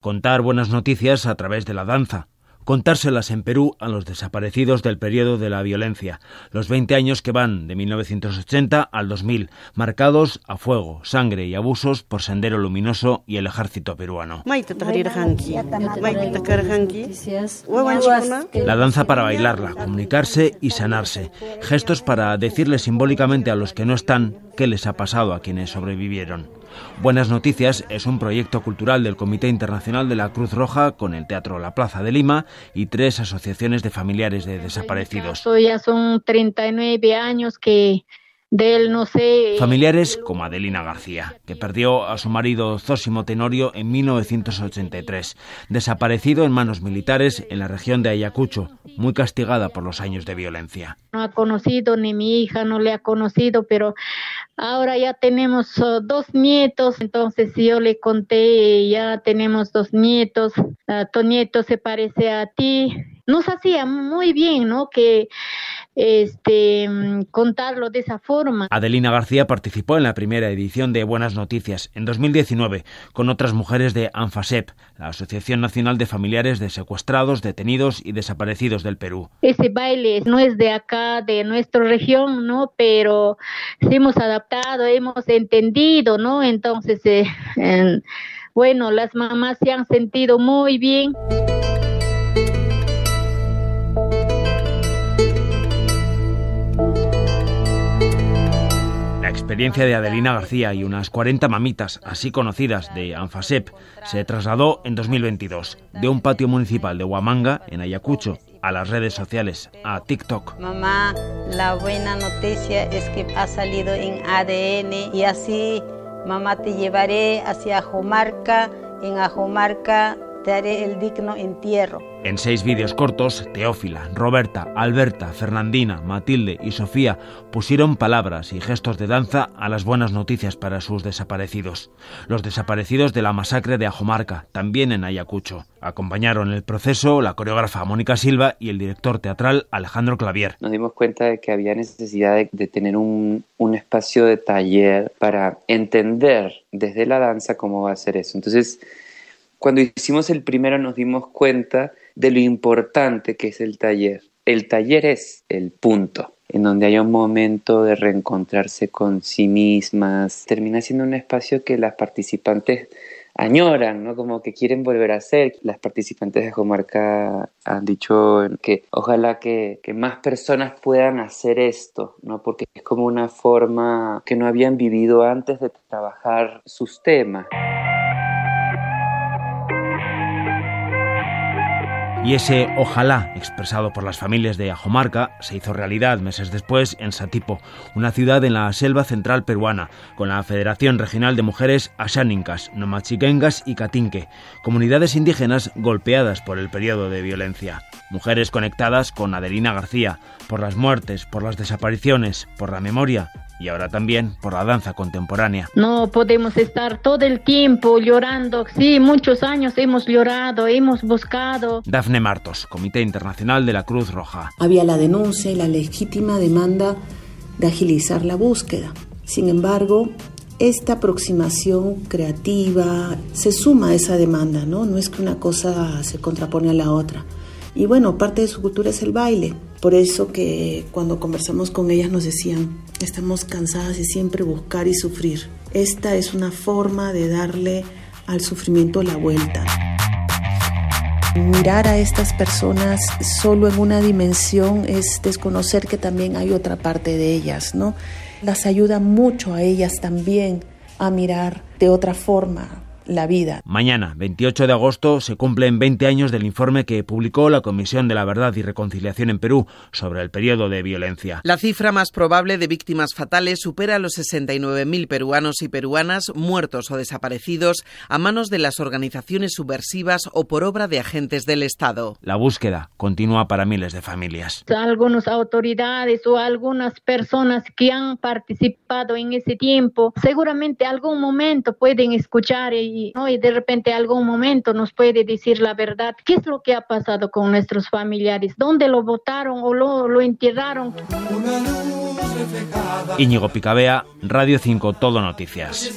contar buenas noticias a través de la danza, contárselas en Perú a los desaparecidos del periodo de la violencia, los 20 años que van de 1980 al 2000, marcados a fuego, sangre y abusos por Sendero Luminoso y el ejército peruano. La danza para bailarla, comunicarse y sanarse, gestos para decirle simbólicamente a los que no están qué les ha pasado a quienes sobrevivieron. Buenas Noticias es un proyecto cultural del Comité Internacional de la Cruz Roja con el Teatro La Plaza de Lima y tres asociaciones de familiares de desaparecidos. Ya son 39 años que de él no sé. Familiares como Adelina García, que perdió a su marido Zósimo Tenorio en 1983, desaparecido en manos militares en la región de Ayacucho, muy castigada por los años de violencia. No ha conocido ni mi hija, no le ha conocido, pero ahora ya tenemos uh, dos nietos, entonces yo le conté, ya tenemos dos nietos, uh, tu nieto se parece a ti. Nos hacía muy bien, ¿no? Que este, contarlo de esa forma. Adelina García participó en la primera edición de Buenas Noticias en 2019 con otras mujeres de ANFASEP, la Asociación Nacional de Familiares de Secuestrados, Detenidos y Desaparecidos del Perú. Ese baile no es de acá, de nuestra región, ¿no? Pero hemos adaptado, hemos entendido, ¿no? Entonces, eh, bueno, las mamás se han sentido muy bien. Experiencia de Adelina García y unas 40 mamitas, así conocidas, de Anfasep, se trasladó en 2022 de un patio municipal de Huamanga, en Ayacucho, a las redes sociales, a TikTok. Mamá, la buena noticia es que ha salido en ADN y así, mamá, te llevaré hacia Ajomarca. En Ajomarca te haré el digno entierro. En seis vídeos cortos, Teófila, Roberta, Alberta, Fernandina, Matilde y Sofía pusieron palabras y gestos de danza a las buenas noticias para sus desaparecidos. Los desaparecidos de la masacre de Ajomarca, también en Ayacucho. Acompañaron el proceso la coreógrafa Mónica Silva y el director teatral Alejandro Clavier. Nos dimos cuenta de que había necesidad de, tener un, un espacio de taller para entender desde la danza cómo va a ser eso. Entonces, cuando hicimos el primero nos dimos cuenta de lo importante que es el taller. El taller es el punto en donde hay un momento de reencontrarse con sí mismas. Termina siendo un espacio que las participantes añoran, ¿no? Como que quieren volver a ser. Las participantes de Comarca han dicho que ojalá que, que, más personas puedan hacer esto, ¿no? Porque es como una forma que no habían vivido antes de trabajar sus temas. Y ese ojalá expresado por las familias de Ajomarca se hizo realidad meses después en Satipo, una ciudad en la selva central peruana, con la Federación Regional de Mujeres Ashánincas, Nomachiquengas y Catinque, comunidades indígenas golpeadas por el periodo de violencia. Mujeres conectadas con Adelina García, por las muertes, por las desapariciones, por la memoria y ahora también por la danza contemporánea. No podemos estar todo el tiempo llorando. Sí, muchos años hemos llorado, hemos buscado. Dafne Martos, Comité Internacional de la Cruz Roja. Había la denuncia y la legítima demanda de agilizar la búsqueda. Sin embargo, esta aproximación creativa se suma a esa demanda, ¿no? No es que una cosa se contrapone a la otra. Y bueno, parte de su cultura es el baile. Por eso que cuando conversamos con ellas nos decían, estamos cansadas de siempre buscar y sufrir. Esta es una forma de darle al sufrimiento la vuelta. Mirar a estas personas solo en una dimensión es desconocer que también hay otra parte de ellas, ¿no? Las ayuda mucho a ellas también a mirar de otra forma, la vida. Mañana, 28 de agosto, se cumplen 20 años del informe que publicó la Comisión de la Verdad y Reconciliación en Perú sobre el periodo de violencia. La cifra más probable de víctimas fatales supera los 69.000 peruanos y peruanas muertos o desaparecidos a manos de las organizaciones subversivas o por obra de agentes del Estado. La búsqueda continúa para miles de familias. Algunas autoridades o algunas personas que han participado en ese tiempo seguramente algún momento pueden escuchar y y, de repente algún momento nos puede decir la verdad, qué es lo que ha pasado con nuestros familiares, dónde lo votaron o lo, lo enterraron. Íñigo Picabea, Radio 5, Todo Noticias.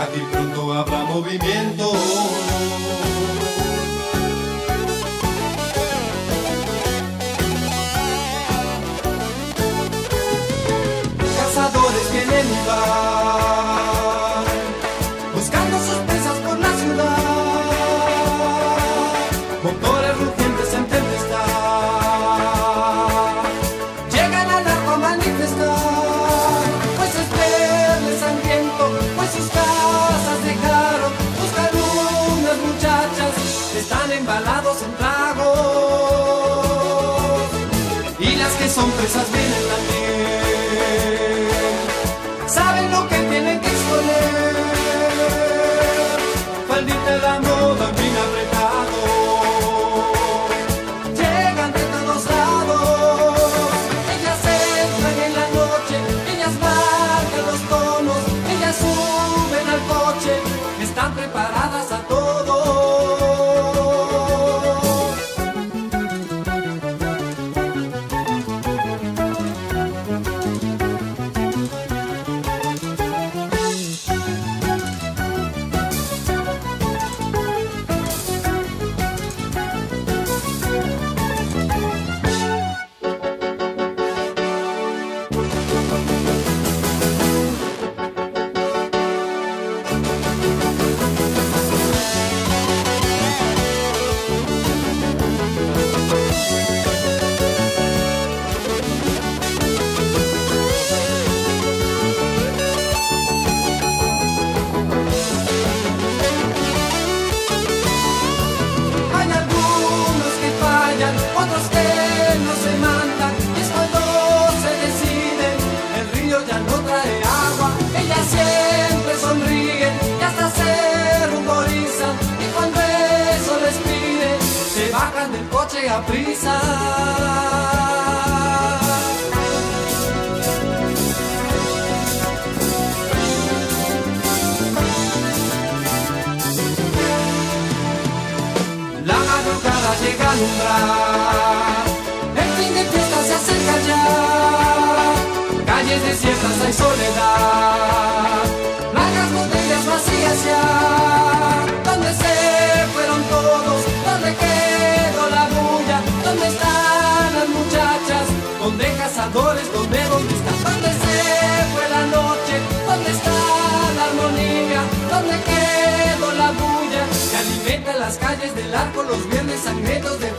Aquí pronto habrá movimiento. buscando preparar. A prisa. La madrugada llega a alumbrar, el fin de fiesta se acerca ya, calles desiertas hay soledad, largas botellas vacías ya, donde se fueron todos, ¿Dónde cazadores? ¿Dónde, dónde están? ¿Dónde se fue la noche? ¿Dónde está la armonía? ¿Dónde quedó la bulla que alimenta las calles del arco los viernes sangrientos de